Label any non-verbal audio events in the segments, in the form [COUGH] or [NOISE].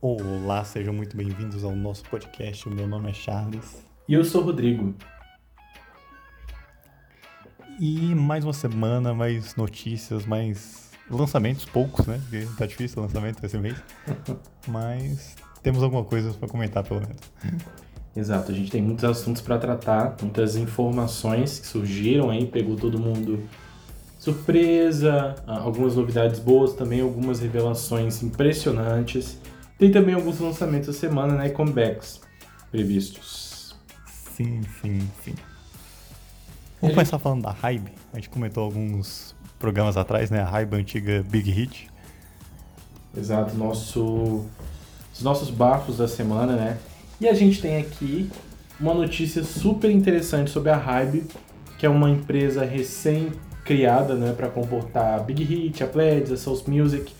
Olá, sejam muito bem-vindos ao nosso podcast. O meu nome é Charles. E eu sou o Rodrigo. E mais uma semana, mais notícias, mais lançamentos, poucos, né? Porque tá difícil o lançamento esse mês. [LAUGHS] Mas temos alguma coisa para comentar, pelo menos. Exato, a gente tem muitos assuntos para tratar, muitas informações que surgiram aí, pegou todo mundo surpresa, algumas novidades boas também, algumas revelações impressionantes. Tem também alguns lançamentos da semana, né? E comebacks previstos. Sim, sim, sim. Vamos começar falando da Hybe. A gente comentou alguns programas atrás, né? A Hybe antiga Big Hit. Exato, nosso, os nossos bafos da semana, né? E a gente tem aqui uma notícia super interessante sobre a Hybe, que é uma empresa recém-criada, né, para comportar a Big Hit, a Pledge, a Soul Music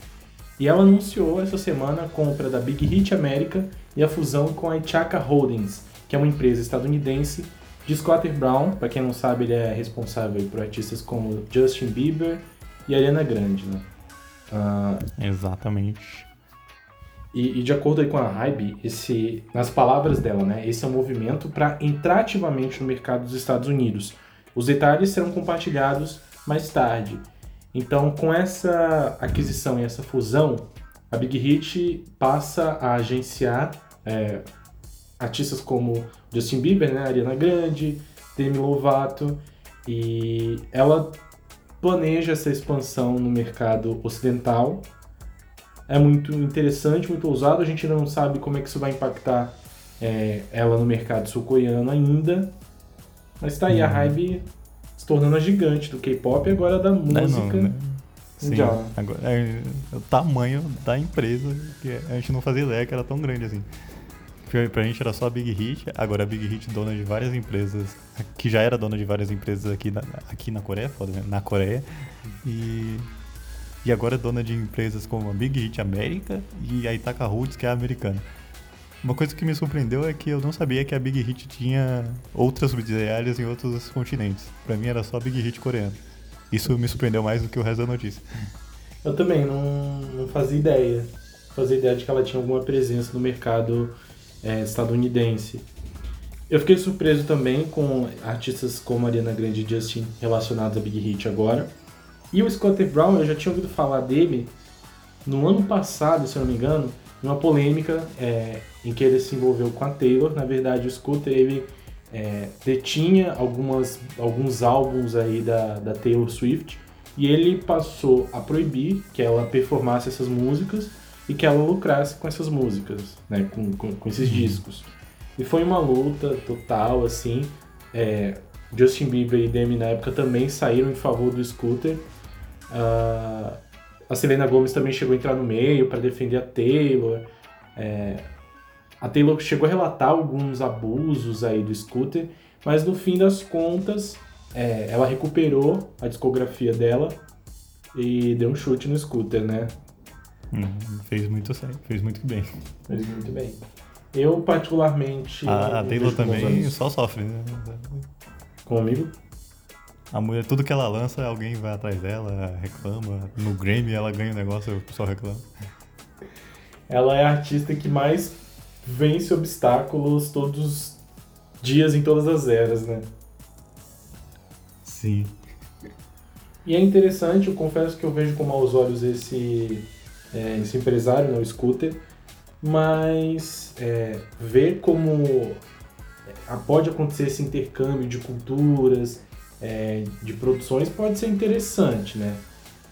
e ela anunciou essa semana a compra da Big Hit América e a fusão com a Ithaca Holdings, que é uma empresa estadunidense de Scott Brown. Para quem não sabe, ele é responsável por artistas como Justin Bieber e Ariana Grande, né? Uh, Exatamente. E, e, de acordo com a Hybe, esse, nas palavras dela, né, esse é um movimento para entrar ativamente no mercado dos Estados Unidos. Os detalhes serão compartilhados mais tarde. Então, com essa aquisição e essa fusão, a Big Hit passa a agenciar é, artistas como Justin Bieber, né, Ariana Grande, Demi Lovato, e ela planeja essa expansão no mercado ocidental. É muito interessante, muito ousado. A gente ainda não sabe como é que isso vai impactar é, ela no mercado sul-coreano ainda. Mas tá aí, a uhum. Hybe tornando a gigante do K-pop e agora da música. Não, né? Sim, agora, é, o tamanho da empresa que a gente não fazia ideia que era tão grande assim. Pra gente era só a Big Hit, agora a Big Hit dona de várias empresas, que já era dona de várias empresas aqui na, aqui na Coreia, foda, né? na Coreia, e, e agora é dona de empresas como a Big Hit América e a Itaka Roots, que é a americana. Uma coisa que me surpreendeu é que eu não sabia que a Big Hit tinha outras subsidiárias em outros continentes. Pra mim era só a Big Hit coreana. Isso me surpreendeu mais do que o resto da notícia. Eu também não, não fazia ideia. Fazia ideia de que ela tinha alguma presença no mercado é, estadunidense. Eu fiquei surpreso também com artistas como Ariana Grande e Justin relacionados à Big Hit agora. E o Scott Brown, eu já tinha ouvido falar dele no ano passado, se eu não me engano, numa polêmica é, em que ele se envolveu com a Taylor. Na verdade, o Scooter ele é, detinha algumas, alguns álbuns aí da, da Taylor Swift e ele passou a proibir que ela performasse essas músicas e que ela lucrasse com essas músicas, né, com, com, com esses uhum. discos. E foi uma luta total, assim. É, Justin Bieber e Demi na época também saíram em favor do Scooter. Uh, a Selena Gomez também chegou a entrar no meio para defender a Taylor. É, a Taylor chegou a relatar alguns abusos aí do Scooter, mas no fim das contas, é, ela recuperou a discografia dela e deu um chute no Scooter, né? Hum, fez muito certo, fez muito bem. Fez muito bem. Eu, particularmente. A, a Taylor também só sofre, né? Comigo? A mulher, tudo que ela lança, alguém vai atrás dela, reclama. No Grammy ela ganha o negócio, o pessoal reclama. Ela é a artista que mais vence obstáculos todos os dias em todas as eras, né? Sim. E é interessante, eu confesso que eu vejo com maus olhos esse, é, esse empresário, né, o Scooter, mas é, ver como é, pode acontecer esse intercâmbio de culturas, é, de produções, pode ser interessante, né?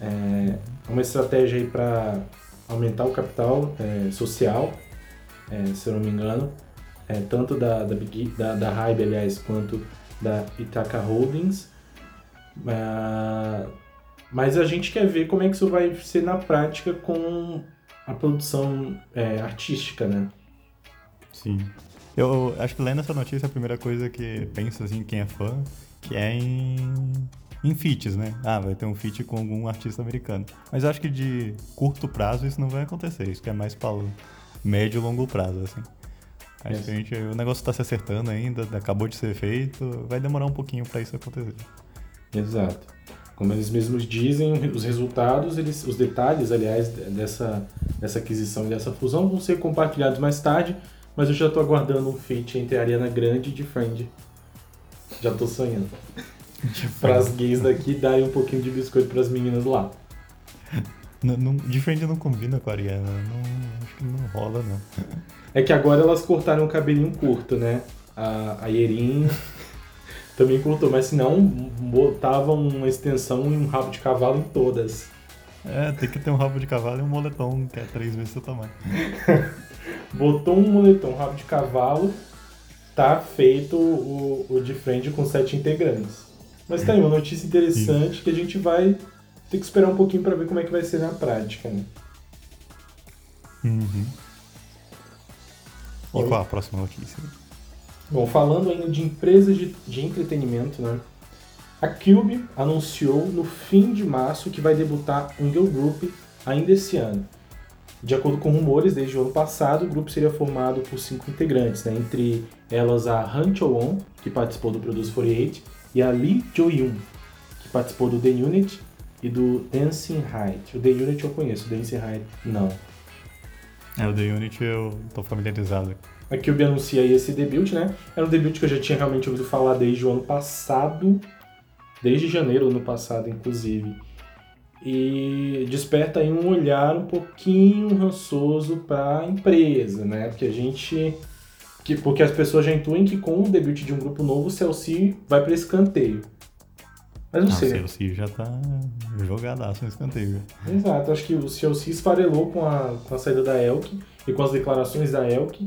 É uma estratégia aí para aumentar o capital é, social é, se eu não me engano, é, tanto da, da, Big, da, da Hybe, aliás, quanto da Ithaca Holdings. Uh, mas a gente quer ver como é que isso vai ser na prática com a produção é, artística, né? Sim. Eu acho que lendo essa notícia, a primeira coisa que pensa, assim, quem é fã, que é em, em feats, né? Ah, vai ter um feat com algum artista americano. Mas eu acho que de curto prazo isso não vai acontecer. Isso que é mais para médio e longo prazo, assim. Acho que a gente, o negócio está se acertando ainda, acabou de ser feito, vai demorar um pouquinho para isso acontecer. Exato. Como eles mesmos dizem, os resultados, eles, os detalhes, aliás, dessa, dessa aquisição e dessa fusão vão ser compartilhados mais tarde, mas eu já estou aguardando um feat entre a Ariana Grande e de Friend. Já estou sonhando. Para as gays daqui darem um pouquinho de biscoito para as meninas lá. Não, não, de Friend não combina com a Ariana, não, acho que não rola não. É que agora elas cortaram o cabelinho curto, né? A, a Yerin também cortou, mas se não, botavam uma extensão e um rabo de cavalo em todas. É, tem que ter um rabo de cavalo e um moletom, que é três vezes seu tamanho. [LAUGHS] Botou um moletom, um rabo de cavalo, tá feito o, o de frente com sete integrantes. Mas tá aí uma notícia interessante que a gente vai ter que esperar um pouquinho para ver como é que vai ser na prática, né? Uhum. E qual a próxima notícia? Bom, falando ainda de empresas de, de entretenimento, né? A Cube anunciou no fim de março que vai debutar um girl group ainda esse ano. De acordo com rumores, desde o ano passado, o grupo seria formado por cinco integrantes, né? entre elas a Han Cho-won, que participou do Produce 48, e a Lee Jo-yoon, que participou do The Unit e do Dancing Height. O The Unit eu conheço, o Dancing Height não. É, o The Unit eu tô familiarizado. A Cube anuncia aí esse debut, né? Era um debut que eu já tinha realmente ouvido falar desde o ano passado, desde janeiro do ano passado, inclusive. E desperta aí um olhar um pouquinho rançoso para a empresa, né? Porque a gente. Que, porque as pessoas já intuem que com o debut de um grupo novo, o Celci vai para escanteio. Mas não, não sei. O Celci já tá jogadaço no escanteio. Exato, acho que o Celci esfarelou com a, com a saída da Elk e com as declarações da Elk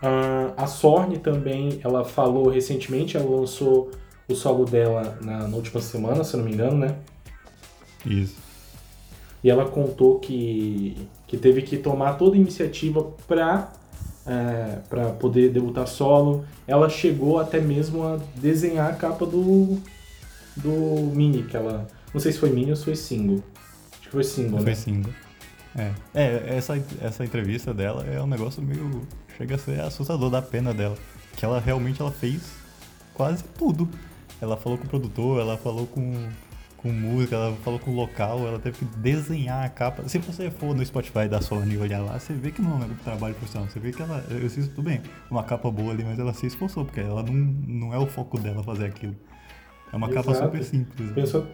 Uh, a Sorne também, ela falou recentemente, ela lançou o solo dela na, na, última semana, se eu não me engano, né? Isso. E ela contou que, que teve que tomar toda a iniciativa para é, para poder debutar solo. Ela chegou até mesmo a desenhar a capa do, do mini, que ela. Não sei se foi mini ou se foi single. Acho que foi single, foi né? Foi single. É. é, essa, essa entrevista dela é um negócio meio chega a ser assustador da pena dela. Que ela realmente ela fez quase tudo. Ela falou com o produtor, ela falou com, com música, ela falou com o local, ela teve que desenhar a capa. Se você for no Spotify da Sony e olhar lá, você vê que não é um trabalho profissional. Você vê que ela, eu sei tudo bem, uma capa boa ali, mas ela se esforçou, porque ela não, não é o foco dela fazer aquilo. É uma Exato. capa super simples. Né? Pensou...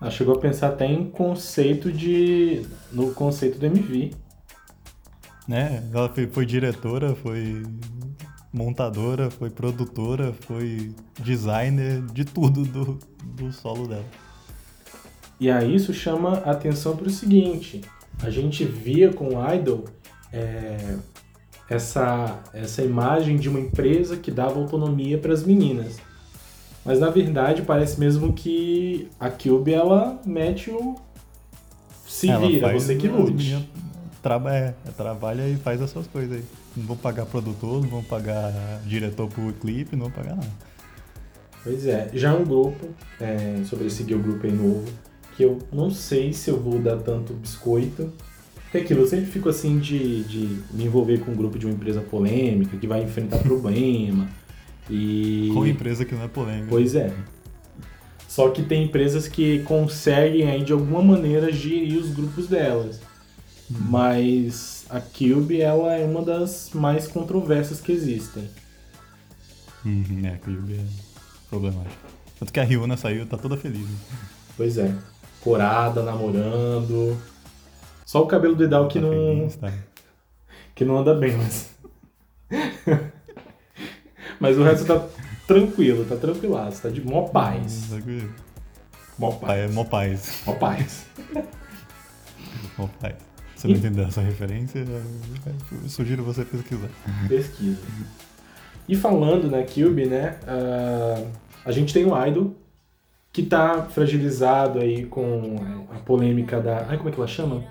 Ela chegou a pensar até em conceito de. no conceito do MV né? Ela foi, foi diretora, foi montadora, foi produtora, foi designer de tudo do, do solo dela. E aí isso chama a atenção para o seguinte: a gente via com o Idol é, essa, essa imagem de uma empresa que dava autonomia para as meninas. Mas na verdade parece mesmo que a Cube ela mete o se ela vira, você que lute traba, é, trabalha e faz as suas coisas aí. Não vão pagar produtor, não vão pagar diretor pro clipe, não vão pagar nada. Pois é, já um grupo, é, sobre esse girl group aí novo, que eu não sei se eu vou dar tanto biscoito. Porque aquilo, eu sempre fico assim de, de me envolver com um grupo de uma empresa polêmica, que vai enfrentar [LAUGHS] problema. E... Qual empresa que não é polêmica? Pois é. Só que tem empresas que conseguem aí de alguma maneira gerir os grupos delas. Mas a Cube ela é uma das mais controversas que existem. Uhum, é, a Cube é problemática. Tanto que a Ryuna saiu tá toda feliz. Né? Pois é. Corada, namorando. Só o cabelo do Idal que tá não. Feliz, tá. Que não anda bem, mas. mas o resto tá tranquilo, tá tranquilaço, tá de mó paz. Tá mó paz. É, mó paz. Mó paz. mó paz. Você não entendeu essa referência? Eu sugiro você pesquisar. Pesquisa. E falando na Cube, né? Uh, a gente tem o Idol, que tá fragilizado aí com a polêmica da. Ai, como é que ela chama?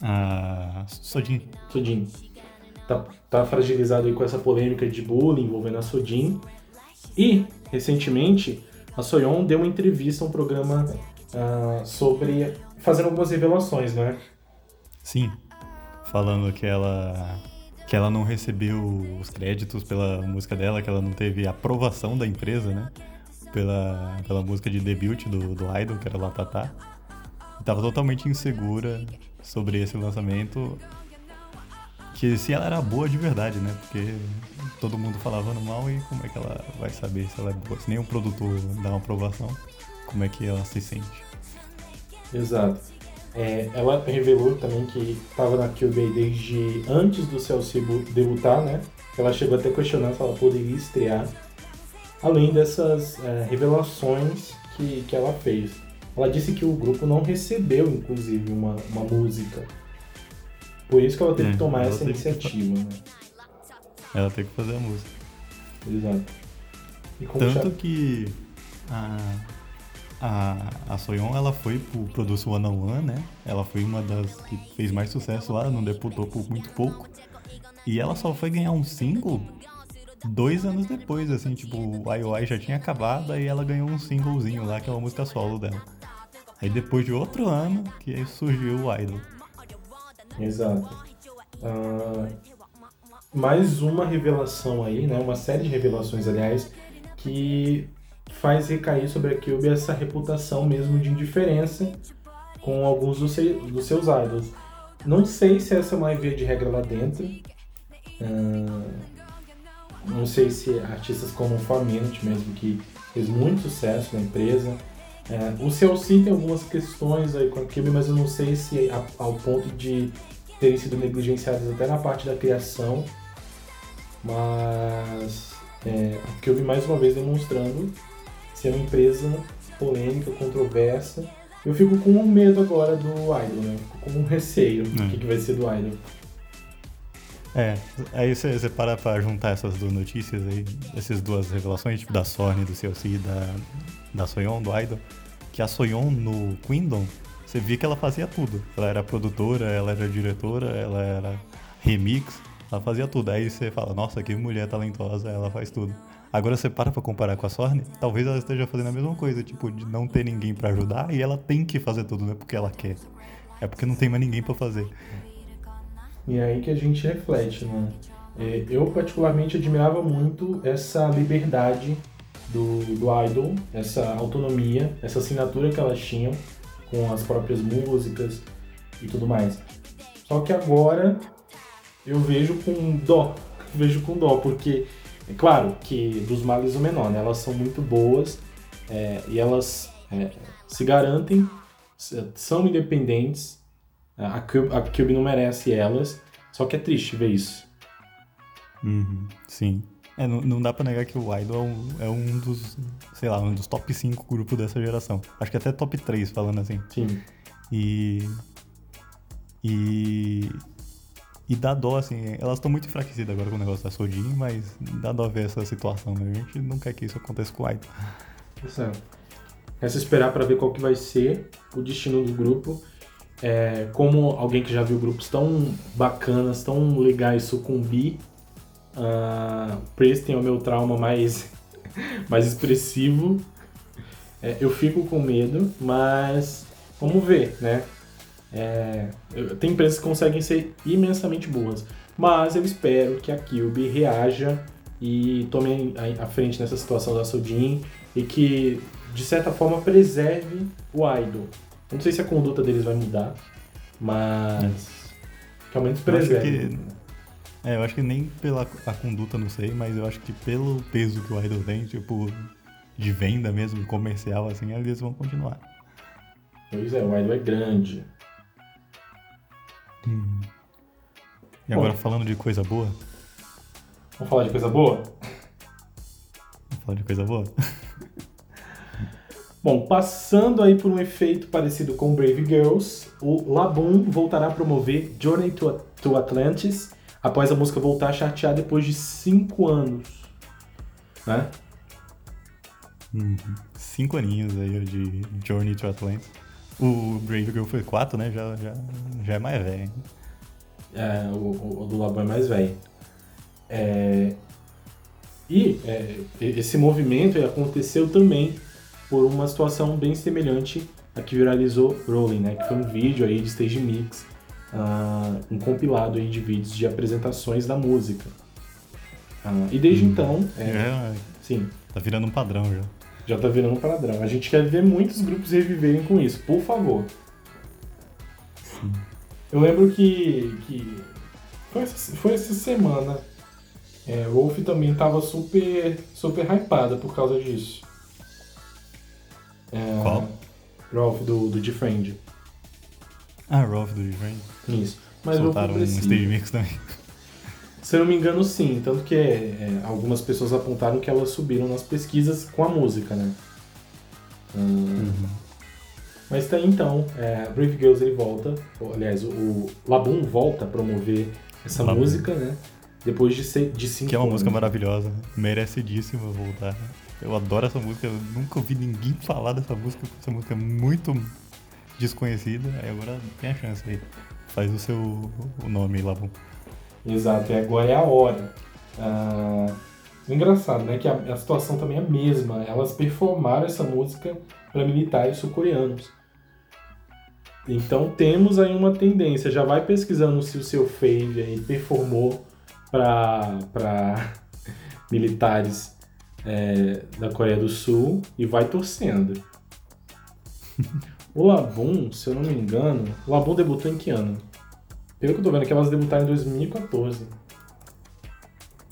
A. Sodin. Sodin. Tá, tá fragilizado aí com essa polêmica de bullying envolvendo a Sodin. E, recentemente, a Soyeon deu uma entrevista a um programa uh, sobre. fazendo algumas revelações, né? Sim, falando que ela que ela não recebeu os créditos pela música dela, que ela não teve aprovação da empresa, né? pela, pela música de debut do, do Idol, que era Latatá. E tava totalmente insegura sobre esse lançamento. Que se ela era boa de verdade, né? Porque todo mundo falava no mal e como é que ela vai saber se ela é boa? Se nem o produtor dá uma aprovação, como é que ela se sente? Exato. É, ela revelou também que estava na Cube desde antes do Celso debutar, né? Ela chegou até a questionar se ela poderia estrear. Além dessas é, revelações que, que ela fez. Ela disse que o grupo não recebeu, inclusive, uma, uma música. Por isso que ela teve é, que tomar essa iniciativa, que... né? [LAUGHS] Ela tem que fazer a música. Exato. Tanto que a, a, a ela foi pro Produce One on One, né? Ela foi uma das que fez mais sucesso lá, não deputou por muito pouco. E ela só foi ganhar um single dois anos depois, assim, tipo, o IOI já tinha acabado, aí ela ganhou um singlezinho lá, que é uma música solo dela. Aí depois de outro ano, que surgiu o Idol. Exato. Uh, mais uma revelação aí, né? Uma série de revelações, aliás, que faz recair sobre a Cube essa reputação mesmo de indiferença com alguns dos, dos seus idols. Não sei se essa é uma via de regra lá dentro. Uh, não sei se artistas como o Four Minute mesmo, que fez muito sucesso na empresa. Uh, o CLC tem algumas questões aí com a Cube, mas eu não sei se a, ao ponto de terem sido negligenciadas até na parte da criação. Mas é, a Cube mais uma vez demonstrando ser uma empresa polêmica, controversa. Eu fico com um medo agora do Idol, né? Fico com um receio do que, que vai ser do Idol. É, aí você, você para pra juntar essas duas notícias aí, essas duas revelações, tipo da Sony, do CLC e da, da Soyeon, do Idol, que a Soyeon no Queendom, você via que ela fazia tudo. Ela era produtora, ela era diretora, ela era remix, ela fazia tudo. Aí você fala, nossa, que mulher talentosa, ela faz tudo. Agora você para pra comparar com a Sorne, talvez ela esteja fazendo a mesma coisa, tipo, de não ter ninguém para ajudar e ela tem que fazer tudo, não é porque ela quer. É porque não tem mais ninguém para fazer. E é aí que a gente reflete, né? É, eu particularmente admirava muito essa liberdade do, do idol, essa autonomia, essa assinatura que elas tinham com as próprias músicas e tudo mais. Só que agora eu vejo com dó, vejo com dó, porque é claro que dos males o menor, né? Elas são muito boas é, e elas é, se garantem, são independentes. A Cube, a Cube não merece elas, só que é triste ver isso. Uhum, sim. É, não, não, dá pra negar que o Idol é um, é um, dos, sei lá, um dos top 5 grupos dessa geração. Acho que até top 3, falando assim. Sim. E. E. E dá dó, assim, elas estão muito enfraquecidas agora com o negócio da Sodin, mas dá dó ver essa situação, né? A gente não quer que isso aconteça com o Idol. Exato. Resta esperar para ver qual que vai ser o destino do grupo. É, como alguém que já viu grupos tão bacanas, tão legais sucumbir, uh, Preston é o meu trauma mais, [LAUGHS] mais expressivo. É, eu fico com medo, mas vamos ver, né? É, tem empresas que conseguem ser imensamente boas, mas eu espero que a Cube reaja e tome a frente nessa situação da Sodin e que, de certa forma, preserve o idol. Eu não sei se a conduta deles vai mudar, mas que ao menos preserve. É, eu acho que nem pela a conduta, não sei, mas eu acho que pelo peso que o idol tem, tipo, de venda mesmo, comercial, assim, eles vão continuar. Pois é, o idol é grande. Hum. E agora Bom, falando de coisa boa. Vamos falar de coisa boa? Vamos falar de coisa boa? Bom, passando aí por um efeito parecido com Brave Girls, o Laboon voltará a promover Journey to, to Atlantis após a música voltar a chartear depois de 5 anos. Né? Uhum. Cinco aninhos aí de Journey to Atlantis. O Brave Girl foi 4, né? Já, já, já é mais velho. É, o, o do Labo é mais velho. É, e é, esse movimento aconteceu também por uma situação bem semelhante a que viralizou Rolling, né? Que foi um vídeo aí de stage mix, uh, um compilado aí de vídeos de apresentações da música. Uh, e desde hum. então... É, é, sim. Tá virando um padrão já. Já tá virando padrão. A gente quer ver muitos grupos reviverem com isso, por favor. Sim. Eu lembro que, que foi, essa, foi essa semana. É, Wolf também tava super, super hypada por causa disso. É, Qual? Rolf do, do Defriend. Ah, Rolf do Different. Isso. Mas Soltaram um stage mix também. Se eu não me engano, sim. Tanto que é, algumas pessoas apontaram que elas subiram nas pesquisas com a música, né? Hum, Mas tá aí, então, é, Brave Girls ele volta, aliás, o, Labum volta a promover essa Labum. música, né? Depois de, ser, de cinco Que é uma música anos. maravilhosa. Merecidíssima voltar. Eu adoro essa música. Eu nunca ouvi ninguém falar dessa música. Essa música é muito desconhecida. Aí agora tem a chance aí. Faz o seu o nome aí, Labum. Exato, e agora é a hora. Ah, engraçado, né? Que a, a situação também é a mesma. Elas performaram essa música para militares sul-coreanos. Então temos aí uma tendência. Já vai pesquisando se o seu fave aí performou para [LAUGHS] militares é, da Coreia do Sul e vai torcendo. [LAUGHS] O Labum, se eu não me engano, o Labum debutou em que ano? Pelo que eu tô vendo, é que elas debutaram em 2014.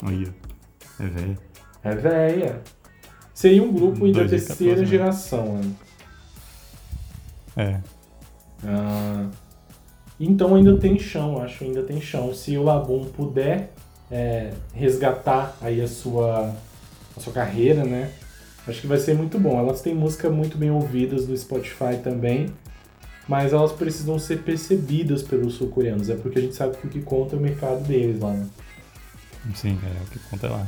Aí, ó. É velho. É véia. Seria um grupo aí da 2014, terceira né? geração, né? É. Ah, então ainda tem chão, acho, ainda tem chão. Se o Labum puder é, resgatar aí a sua, a sua carreira, né? Acho que vai ser muito bom. Elas têm música muito bem ouvidas no Spotify também, mas elas precisam ser percebidas pelos sul-coreanos. É porque a gente sabe que o que conta é o mercado deles lá, né? Sim, é o que conta lá.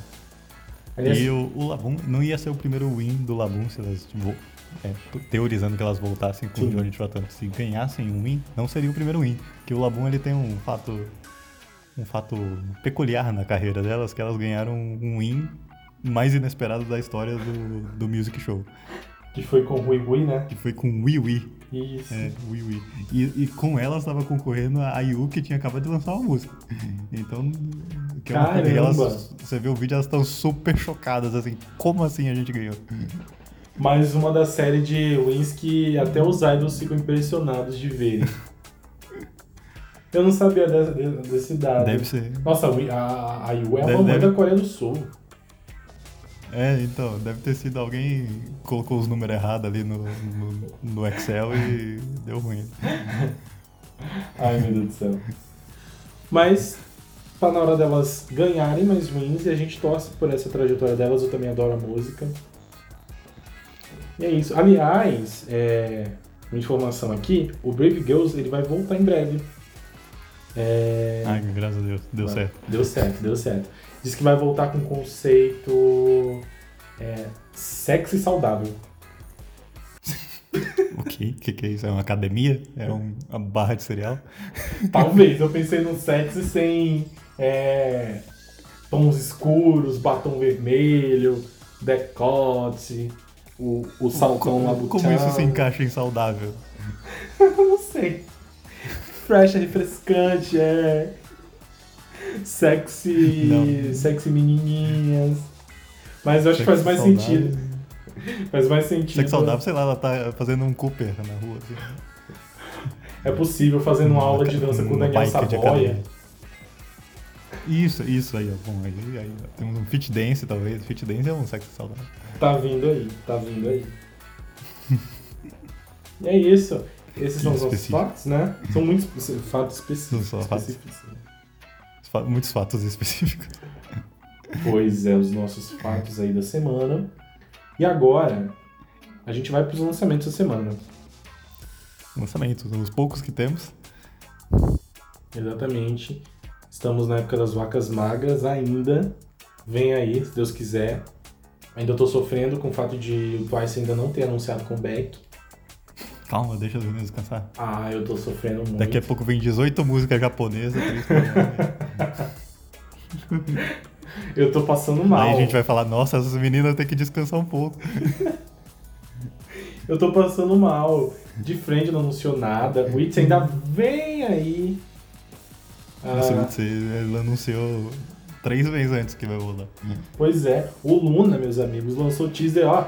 Aliás, E o, o Labum não ia ser o primeiro win do Labum se elas, tipo, é, teorizando que elas voltassem com Sim. o Johnny Trotando. Se ganhassem um win, não seria o primeiro win. Porque o Labum ele tem um fato um fato peculiar na carreira delas, que elas ganharam um win mais inesperado da história do, do music show. que foi com o Rui Rui, né? Que foi com Wii Wii. Isso. É, Wii Wii. E, e com elas estava concorrendo a IU, que tinha acabado de lançar uma música. Então, que é uma coisa que Caramba! elas, você vê o vídeo, elas estão super chocadas, assim, como assim a gente ganhou? Mais uma da série de wins que até os idols ficam impressionados de verem. Eu não sabia desse dado. Deve ser. Nossa, a a, a IU é a Deve- mamãe deve- da Coreia do Sul. É, então, deve ter sido alguém colocou os números errados ali no, no, no Excel e deu ruim. [LAUGHS] Ai, meu Deus do céu. Mas tá na hora delas ganharem mais wins e a gente torce por essa trajetória delas. Eu também adoro a música. E é isso. Aliás, é, uma informação aqui, o Brave Girls ele vai voltar em breve. É, Ai, graças a Deus, deu certo. Deu certo, deu certo. Diz que vai voltar com o conceito é, sexy saudável. [LAUGHS] Ok, o que, que é isso? É uma academia? É um- uma barra de cereal? [LAUGHS] Talvez, eu pensei no sexy sem é, tons escuros, batom vermelho, decote, o, o saltão lá do Como isso se encaixa em saudável? [LAUGHS] Não sei. Fresh é refrescante, é. Sexy. Não. Sexy menininhas. Mas eu acho que faz mais Saudável. sentido. Faz mais sentido. Sexo saudável, sei lá, ela tá fazendo um Cooper na rua. Assim. É possível fazendo uma aula de dança com o Daniel academia. Isso, isso aí, ó. Bom, aí, aí ó, temos um fit dance, talvez. Fit dance é um sexo saudável. Tá vindo aí, tá vindo aí. [LAUGHS] é isso. Esses são os nossos fatos, né? São muitos fatos específicos. São fatos. específicos. Fa- Muitos fatos específicos. Pois é, os nossos fatos aí da semana. E agora, a gente vai pros lançamentos da semana. Lançamentos, os poucos que temos. Exatamente. Estamos na época das vacas magras ainda. Vem aí, se Deus quiser. Ainda tô sofrendo com o fato de o Twice ainda não ter anunciado comeback. Calma, deixa os meninos descansar. Ah, eu tô sofrendo muito. Daqui a pouco vem 18 músicas japonesas. [LAUGHS] Eu tô passando mal. Aí a gente vai falar, nossa, essas meninas têm que descansar um pouco. [LAUGHS] Eu tô passando mal. De frente não anunciou nada. O Itzy ainda vem aí. Ah, Esse Mitsu, Ela anunciou três vezes antes que vai rolar. pois é, o Luna, meus amigos, lançou teaser, ó.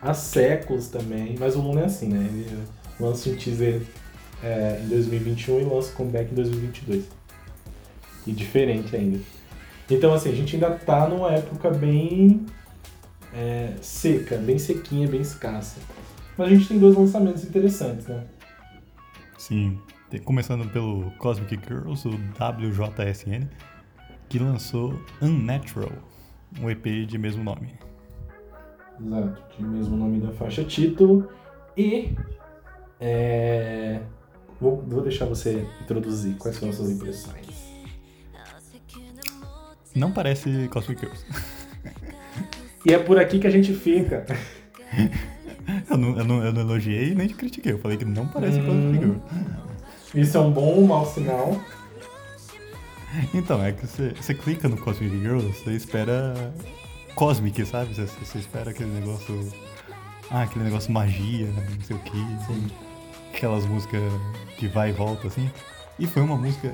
Há séculos também, mas o Luna é assim, né? Ele lança um teaser é, em 2021 e lança o comeback em 2022. E diferente ainda. Então, assim, a gente ainda tá numa época bem é, seca, bem sequinha, bem escassa. Mas a gente tem dois lançamentos interessantes, né? Sim. Começando pelo Cosmic Girls, o WJSN, que lançou Unnatural, um EP de mesmo nome. Exato, de mesmo nome da faixa título. E é, vou, vou deixar você introduzir quais são as suas impressões. Não parece Cosmic Girls. [LAUGHS] E é por aqui que a gente fica. [LAUGHS] eu, não, eu, não, eu não elogiei nem critiquei, eu falei que não parece hum, Cosmic Girls. Isso é um bom ou mau sinal? Então, é que você, você clica no Cosmic Girls, você espera Cosmic, sabe? Você, você espera aquele negócio. Ah, aquele negócio magia, não sei o que. Sim. Aquelas músicas que vai e volta, assim. E foi uma música.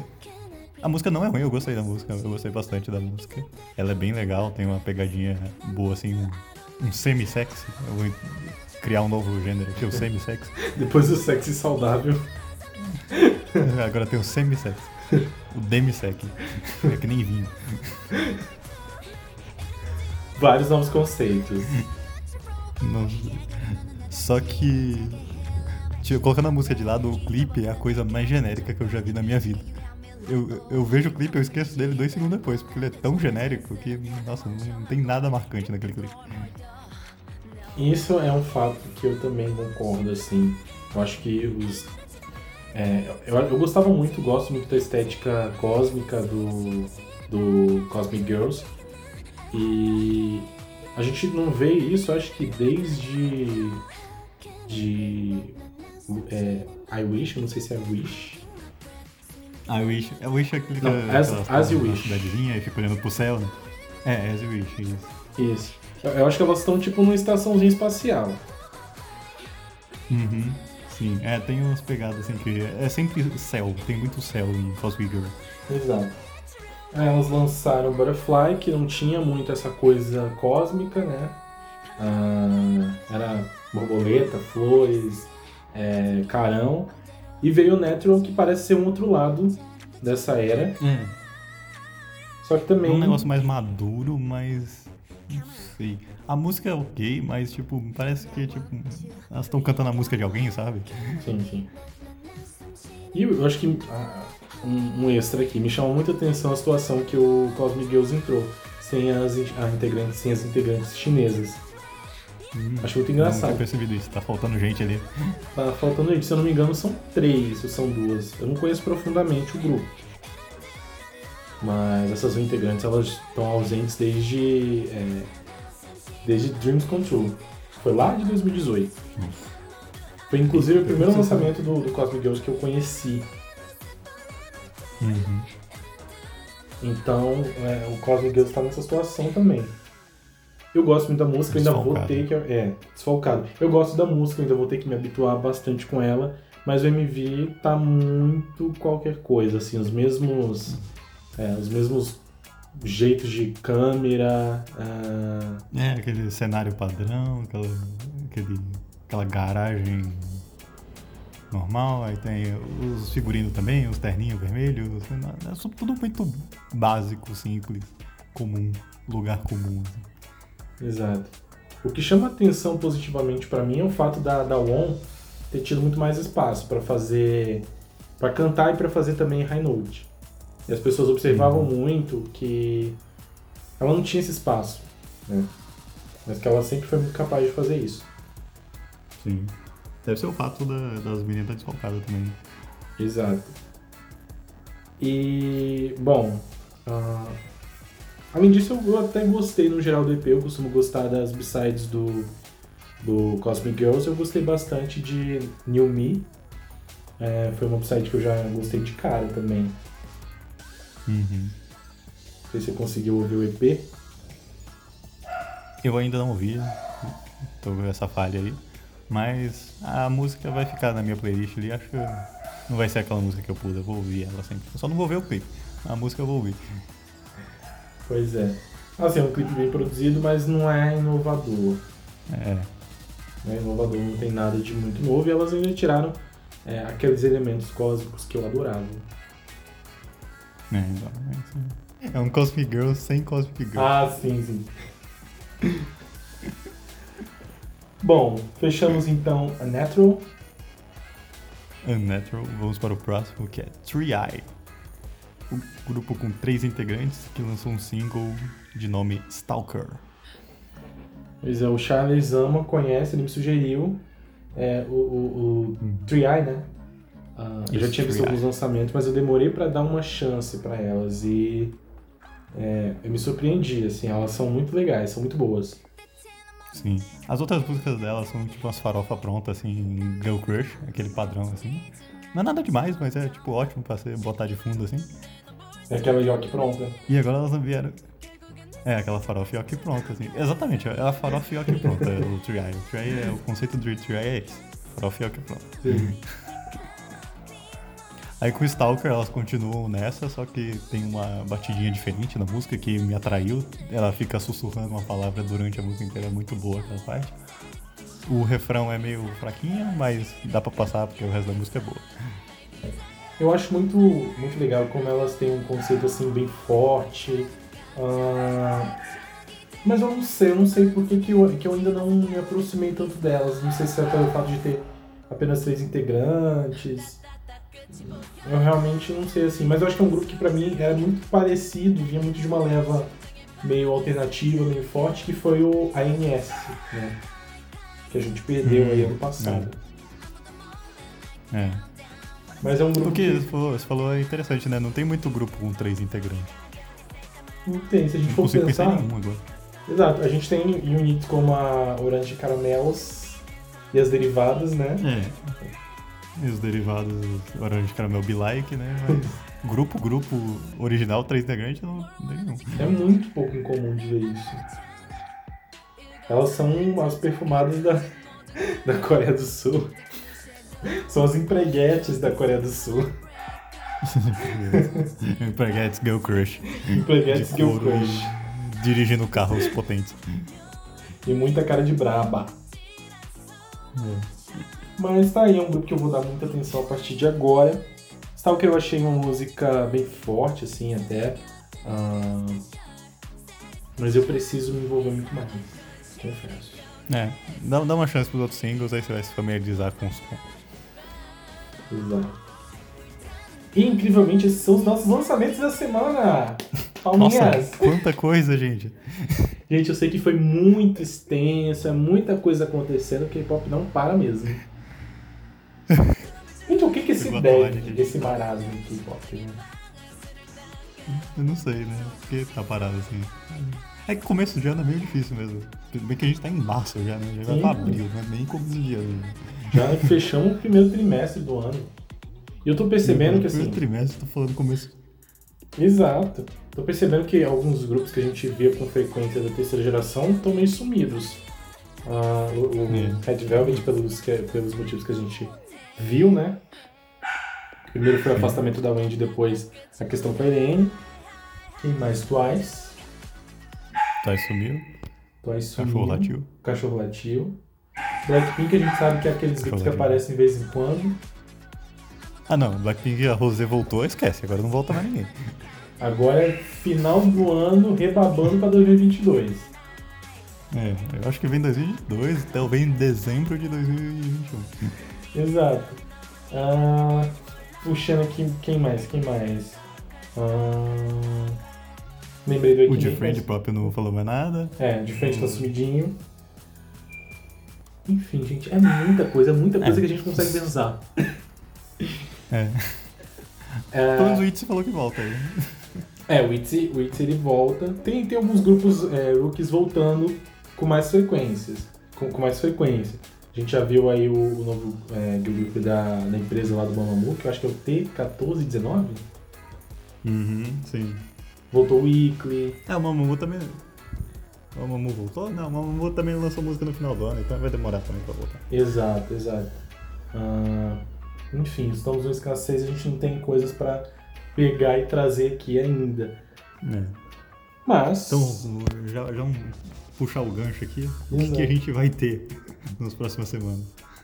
A música não é ruim, eu gostei da música, eu gostei bastante da música. Ela é bem legal, tem uma pegadinha boa, assim, um, um semi-sexy. Eu vou criar um novo gênero aqui, o [LAUGHS] semi-sexy. Depois do sexy saudável. [LAUGHS] Agora tem o semi-sexy. O demi-sec. É que nem vinho. [LAUGHS] Vários novos conceitos. Só que. Tipo, colocando a música de lado, o clipe é a coisa mais genérica que eu já vi na minha vida. Eu, eu vejo o clipe, eu esqueço dele dois segundos depois, porque ele é tão genérico que, nossa, não, não tem nada marcante naquele clipe. Isso é um fato que eu também concordo, assim. Eu acho que os. É, eu, eu gostava muito, gosto muito da estética cósmica do, do Cosmic Girls. E a gente não vê isso, acho que desde de é, I Wish, eu não sei se é Wish. I Wish, é Wish é aquele não, as, as You Wish. cidadezinha e fica olhando pro céu, né? É, As You Wish, isso. Isso. Eu acho que elas estão tipo numa estaçãozinha espacial. Uhum. Sim, é, tem umas pegadas assim que é sempre céu, tem muito céu em Girl. Exato. Aí elas lançaram Butterfly, que não tinha muito essa coisa cósmica, né? Ah, era borboleta, flores, é, carão. E veio o Natural, que parece ser um outro lado dessa era. Hum. Só que também. É um negócio mais maduro, mas. Não sei. A música é ok, mas, tipo, parece que, tipo, elas estão cantando a música de alguém, sabe? Sim, sim. E eu acho que. Ah, um, um, extra aqui. Me chamou muita atenção a situação que o Cosmic Girls entrou, sem as, a integrantes, sem as integrantes chinesas. Hum, Acho muito engraçado. Não tinha percebido isso, tá faltando gente ali. Tá faltando gente, se eu não me engano são três ou são duas. Eu não conheço profundamente o grupo. Mas essas integrantes elas estão ausentes desde. É, desde Dreams Come True. Foi lá de 2018. Foi inclusive o primeiro lançamento do, do Cosmic Girls que eu conheci Uhum. Então, é, o Cosmic Girls está nessa situação também. Eu gosto muito da música, ainda vou ter que. É, desfalcado. Eu gosto da música, ainda vou ter que me habituar bastante com ela, mas o MV tá muito qualquer coisa, assim, os mesmos. É, os mesmos jeitos de câmera. Uh... É, aquele cenário padrão, aquela, aquele, aquela garagem normal, aí tem os figurinos também, os terninhos vermelhos, é tudo muito básico, simples, comum, lugar comum. Assim. Exato. O que chama atenção positivamente para mim é o fato da, da Won ter tido muito mais espaço para fazer, para cantar e para fazer também high note. E as pessoas observavam uhum. muito que ela não tinha esse espaço, né? Mas que ela sempre foi muito capaz de fazer isso. Sim. Deve ser o fato da, das meninas estar desfalcadas também. Exato. E, bom, uh, além disso, eu, eu, até gostei no geral do EP. Eu costumo gostar das b-sides do, do Cosmic Girls. Eu gostei bastante de New Me. É, foi uma b-side que eu já gostei de cara também. Uhum. Não sei se você conseguiu ouvir o EP. Eu ainda não ouvi. Tô com essa falha aí. Mas a música vai ficar na minha playlist ali. Acho que não vai ser aquela música que eu pude. Eu vou ouvir ela sempre. Eu só não vou ver o clipe. A música eu vou ouvir. Pois é. Assim, é um clipe bem produzido, mas não é inovador. É. né? Inovador não tem nada de muito novo e elas ainda tiraram é, aqueles elementos cósmicos que eu adorava. É, exatamente. É um Cosmic Girl sem Cosmic Girl. Ah, sim, sim. Bom, fechamos então a Natural. Unnatural. Vamos para o próximo, que é Three Eye. Um grupo com três integrantes que lançou um single de nome Stalker. Pois é, o Charles Ama conhece, ele me sugeriu é, o, o, o Three Eye, né? Ah, eu já tinha visto alguns lançamentos, mas eu demorei pra dar uma chance pra elas e é, eu me surpreendi, assim, elas são muito legais, são muito boas. Sim. As outras músicas dela são tipo umas farofa pronta, assim, Girl Crush, aquele padrão, assim. Não é nada demais, mas é tipo ótimo pra você botar de fundo, assim. É aquela York pronta. E agora elas vieram. É, aquela farofa Yoki pronta, assim. Exatamente, é a farofa Yoki pronta, é o Eye. O Eye é o conceito do Eye é esse. Farofa Yoki pronta. [LAUGHS] Aí com o Stalker elas continuam nessa, só que tem uma batidinha diferente na música que me atraiu. Ela fica sussurrando uma palavra durante a música inteira, é muito boa aquela parte. O refrão é meio fraquinho, mas dá pra passar porque o resto da música é boa. Eu acho muito, muito legal como elas têm um conceito assim bem forte. ah, mas eu não sei, eu não sei por que, que, eu, que eu ainda não me aproximei tanto delas. Não sei se é pelo fato de ter apenas três integrantes. Eu realmente não sei assim, mas eu acho que é um grupo que pra mim era muito parecido, vinha muito de uma leva meio alternativa, meio forte, que foi o ANS, né? Que a gente perdeu Hum, aí ano passado. É. Mas é um grupo O que que você falou, você falou é interessante, né? Não tem muito grupo com três integrantes. não tem, se a gente Não for pensar pensar. em nenhum agora. Exato, a gente tem units como a Orange Caramelos e as derivadas, né? É. E os derivados Orange Caramel Be Like, né? Mas [LAUGHS] grupo, grupo original, três integrantes, não não tem nenhum. É muito pouco incomum de ver isso. Elas são as perfumadas da, [LAUGHS] da Coreia do Sul. São as empreguetes da Coreia do Sul. [LAUGHS] Empreguetes Girl Crush. Empreguetes Girl Crush. Dirigindo carros potentes. E muita cara de braba. É. Mas tá aí, é um grupo que eu vou dar muita atenção a partir de agora. Stalker eu achei uma música bem forte, assim, até. Ah, mas eu preciso me envolver muito mais. Confesso. É, dá, dá uma chance pros outros singles, aí você vai se familiarizar com os som. Exato. E incrivelmente, esses são os nossos lançamentos da semana! [LAUGHS] Palminhas! Nossa, quanta coisa, gente. Gente, eu sei que foi muito extenso, é muita coisa acontecendo, o K-pop não para mesmo. [LAUGHS] gente. esse marasmo do K-pop? né? Eu não sei, né? Por que tá parado assim? É que começo de ano é meio difícil mesmo. Tudo bem que a gente tá em março já, né? Já vai pra abril, não é nem começo de ano. Já fechamos o primeiro trimestre do ano. E eu tô percebendo que assim. Primeiro trimestre, tô falando começo. Exato. Tô percebendo que alguns grupos que a gente via com frequência da terceira geração estão meio sumidos. Ah, o o É. Red Velvet, pelos, que- pelos motivos que a gente viu, né? Primeiro foi o afastamento da Wendy, depois a questão com a Irene. Quem mais? Twice. Tá, sumiu. Twice sumiu. Cachorro latiu. Cachorro latiu. Blackpink a gente sabe que é aqueles que latiu. aparecem de vez em quando. Ah não, Blackpink a Rosé voltou, esquece, agora não volta mais ninguém. Agora é final do ano, rebabando pra 2022. É, eu acho que vem 2022, talvez em dezembro de 2021. Exato. Ah, puxando aqui, quem mais? Quem mais? Ah, lembrei do O de Friend Pop não falou mais nada. É, de frente tá sumidinho. Enfim, gente, é muita coisa, é muita coisa É. que a gente consegue pensar. É. É, Pelo menos o Itzy falou que volta aí. É, o Itzy, o Itzy ele volta. Tem, tem alguns grupos é, rookies voltando com mais frequências. Com, com mais frequência. A gente já viu aí o, o novo é, da, da empresa lá do Mamamoo, que eu acho que é o T1419. Uhum, sim. Voltou o Weekly. É, o Mamamoo também. O Mamamoo voltou? Não, o Mamamoo também lançou música no final do ano, então vai demorar também pra voltar. Exato, exato. Ah, enfim, estamos numa escassez, a gente não tem coisas pra pegar e trazer aqui ainda. É. Mas. Então, já, já vamos puxar o gancho aqui. O que, que a gente vai ter nas próximas semanas?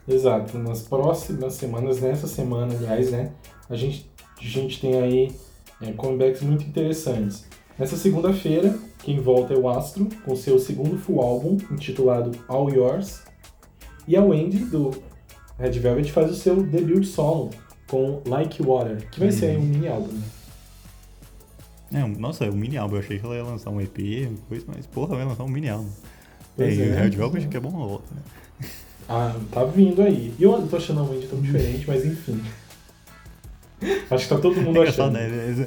Exato, nas próximas semanas, nessa semana, aliás, né? A gente, a gente tem aí é, comebacks muito interessantes. Nessa segunda-feira, quem volta é o Astro, com seu segundo full álbum, intitulado All Yours. E a Wendy, do Red Velvet, faz o seu debut solo, com Like Water, que vai ser aí um mini álbum, né? É, nossa, é um mini álbum. Eu achei que ela ia lançar um EP, coisa, mas porra, vai lançar um mini álbum. Pois e é. o Red Velvet que é bom uma volta, né? Ah, tá vindo aí. E eu tô achando a Wendy tão diferente, mas enfim. Acho que tá todo mundo É achando. né?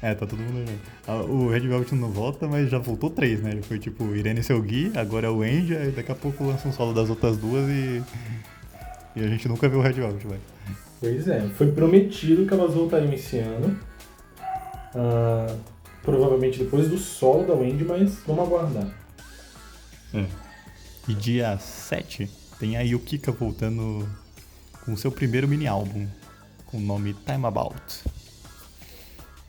É, tá todo mundo olhando. Ah, O Red Velvet não volta, mas já voltou três, né? Ele foi tipo Irene Selgui, agora é o Andy, aí daqui a pouco lança um solo das outras duas e. E a gente nunca viu o Red Velvet, vai. Pois é, foi prometido que elas voltariam esse ano. Ah, provavelmente depois do solo da Wendy, mas vamos aguardar. E dia 7 tem a Yukika voltando com o seu primeiro mini álbum, com o nome Time About.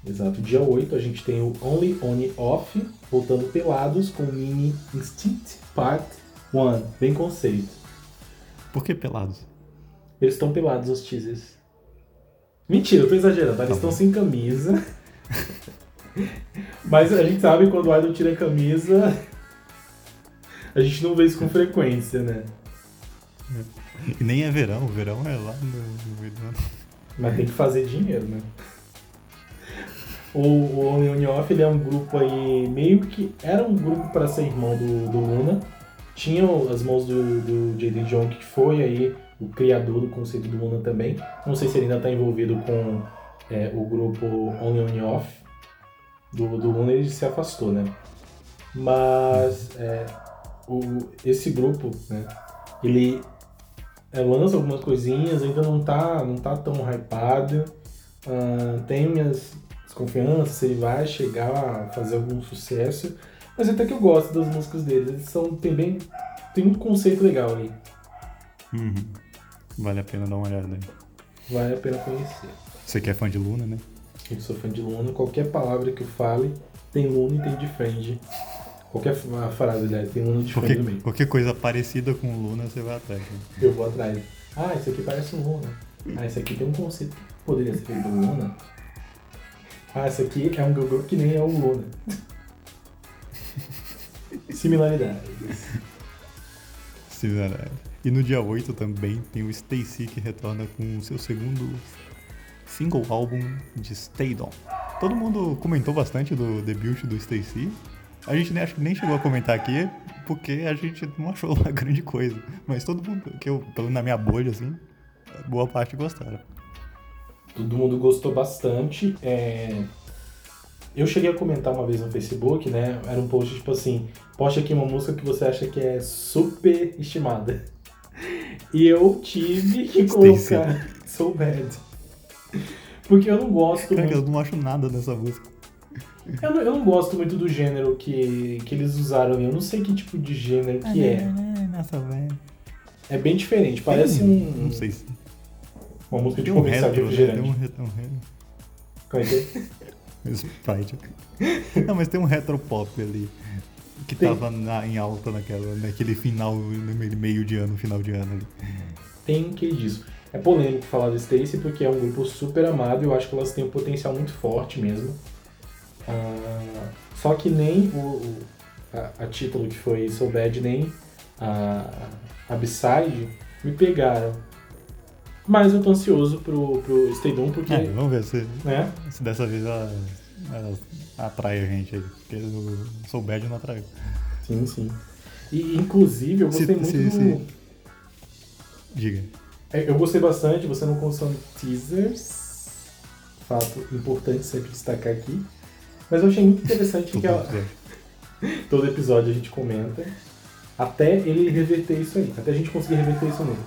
Exato, dia 8 a gente tem o Only On e Off, voltando pelados com o mini Instinct Part 1, bem conceito. Por que pelados? Eles estão pelados, os teasers. Mentira, eu tô exagerando, tá? Eles Tá estão sem camisa. [LAUGHS] Mas a gente sabe que quando o idol tira a camisa, a gente não vê isso com frequência, né? E nem é verão, o verão é lá no, meio do ano. Mas tem que fazer dinheiro, né? O, o Only On Off ele é um grupo aí, meio que. Era um grupo para ser irmão do, do Luna. Tinha as mãos do, do J.D. John, que foi aí o criador do conceito do Luna também. Não sei se ele ainda está envolvido com é, o grupo Only On e Off. Do, do Luna ele se afastou, né? Mas é, o, esse grupo, né? Ele é, lança algumas coisinhas, ainda não tá, não tá tão hypado. Ah, tem minhas desconfianças se ele vai chegar a fazer algum sucesso. Mas até que eu gosto das músicas deles. Eles são, tem bem. Tem muito conceito legal ali. Uhum. Vale a pena dar uma olhada aí. Vale a pena conhecer. Você que é fã de Luna, né? Eu sou fã de Luna, qualquer palavra que eu fale tem Luna e tem de friend. Qualquer frase, aliás, tem Luna de friend Qualquer, meio. qualquer coisa parecida com Luna, você vai atrás. né? Eu vou atrás. Ah, isso aqui parece um Luna. Ah, isso aqui tem um conceito que poderia ser feito do Luna. Ah, isso aqui é um Google que nem é o Luna. [LAUGHS] Similaridades. Sim, verdade. E no dia 8 também tem o Stacy que retorna com o seu segundo single álbum de Stay On. Todo mundo comentou bastante do debut do Stacy. A gente nem, acho que nem chegou a comentar aqui, porque a gente não achou [LAUGHS] lá grande coisa. Mas todo mundo, que eu, pelo na minha bolha, assim, boa parte gostaram. Todo mundo gostou bastante. É, Eu cheguei a comentar uma vez no Facebook, né? Era um post tipo assim: poste aqui uma música que você acha que é super estimada. [LAUGHS] E eu tive que colocar So Bad. Porque eu não gosto Cara, muito. eu não acho nada nessa música. Eu não, eu não gosto muito do gênero que, que eles usaram ali. Eu não sei que tipo de gênero que é. Nossa, velho. É bem diferente. Parece um, Não sei se. uma música de um comercial de retro, né? Tem refrigerante. um retro. Um retro. Como é que é? [LAUGHS] Sprite. Não, mas tem um retropop ali. Que Tem. tava na- em alta naquela, naquele final, no meio- meio de ano, final de ano ali. Tem que disso. É polêmico falar do Stacy porque é um grupo super amado e eu acho que elas têm um potencial muito forte mesmo. Ah, só que nem o, a, a título que foi So Bad, nem a, a B-Side me pegaram. Mas eu tô ansioso pro, pro Stay Down porque, É, vamos ver se, né? se dessa vez ela, ela atrai a gente aí. Porque o Soul Bad não atraiu. Sim, sim. E inclusive eu Se- gostei muito se- do. se- Diga. É, Eu gostei bastante, você não consome teasers. Fato importante sempre destacar aqui. Mas eu achei muito interessante que ela, [LAUGHS] todo episódio a gente comenta. Até ele reverter isso aí. Até a gente conseguir reverter isso nele.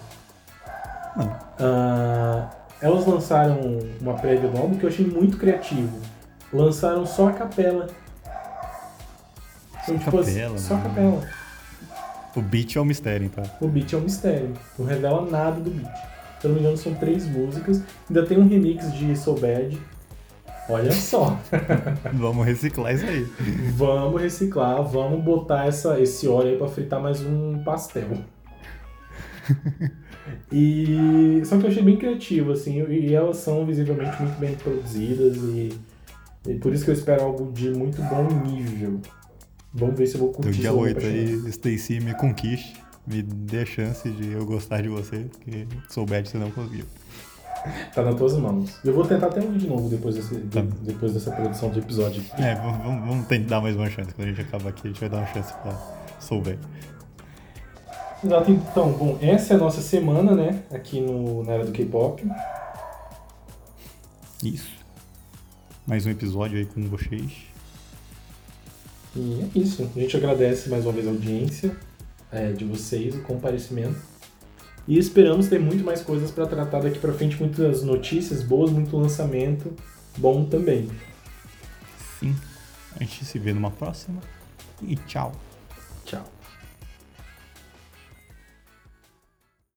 Não. Ah, elas lançaram uma prévia do álbum que eu achei muito criativo. Lançaram só a capela. Então, Só tipo, assim, capela, só a né? capela. O beat é o mistério, tá? O beat é um mistério. Não revela nada do beat. Se eu não me engano, são três músicas. Ainda tem um remix de So Bad. Olha só. [LAUGHS] vamos reciclar isso aí. Vamos reciclar, vamos botar essa, esse óleo aí pra fritar mais um pastel. [LAUGHS] e só que eu achei bem criativo, assim, e elas são visivelmente muito bem produzidas e, e por isso que eu espero algo de muito bom nível. Vamos ver se eu vou curtir. Do dia 8 aí, Stacy me conquiste, me dê a chance de eu gostar de você, porque sou bad você não conseguiu. Tá nas tuas mãos. Eu vou tentar até ouvir de novo depois, desse, Tá. depois dessa produção do episódio. É, vamos, vamos, tentar dar mais uma chance. Quando a gente acabar aqui, a gente vai dar uma chance pra souber. Exato, então, bom, essa é a nossa semana, né? Aqui no, na era do K-pop. Isso. Mais um episódio aí com vocês. E é isso. A gente agradece mais uma vez a audiência é, de vocês, o comparecimento. E esperamos ter muito mais coisas para tratar daqui para frente, muitas notícias boas, muito lançamento bom também. Sim. A gente se vê numa próxima. E tchau. Tchau.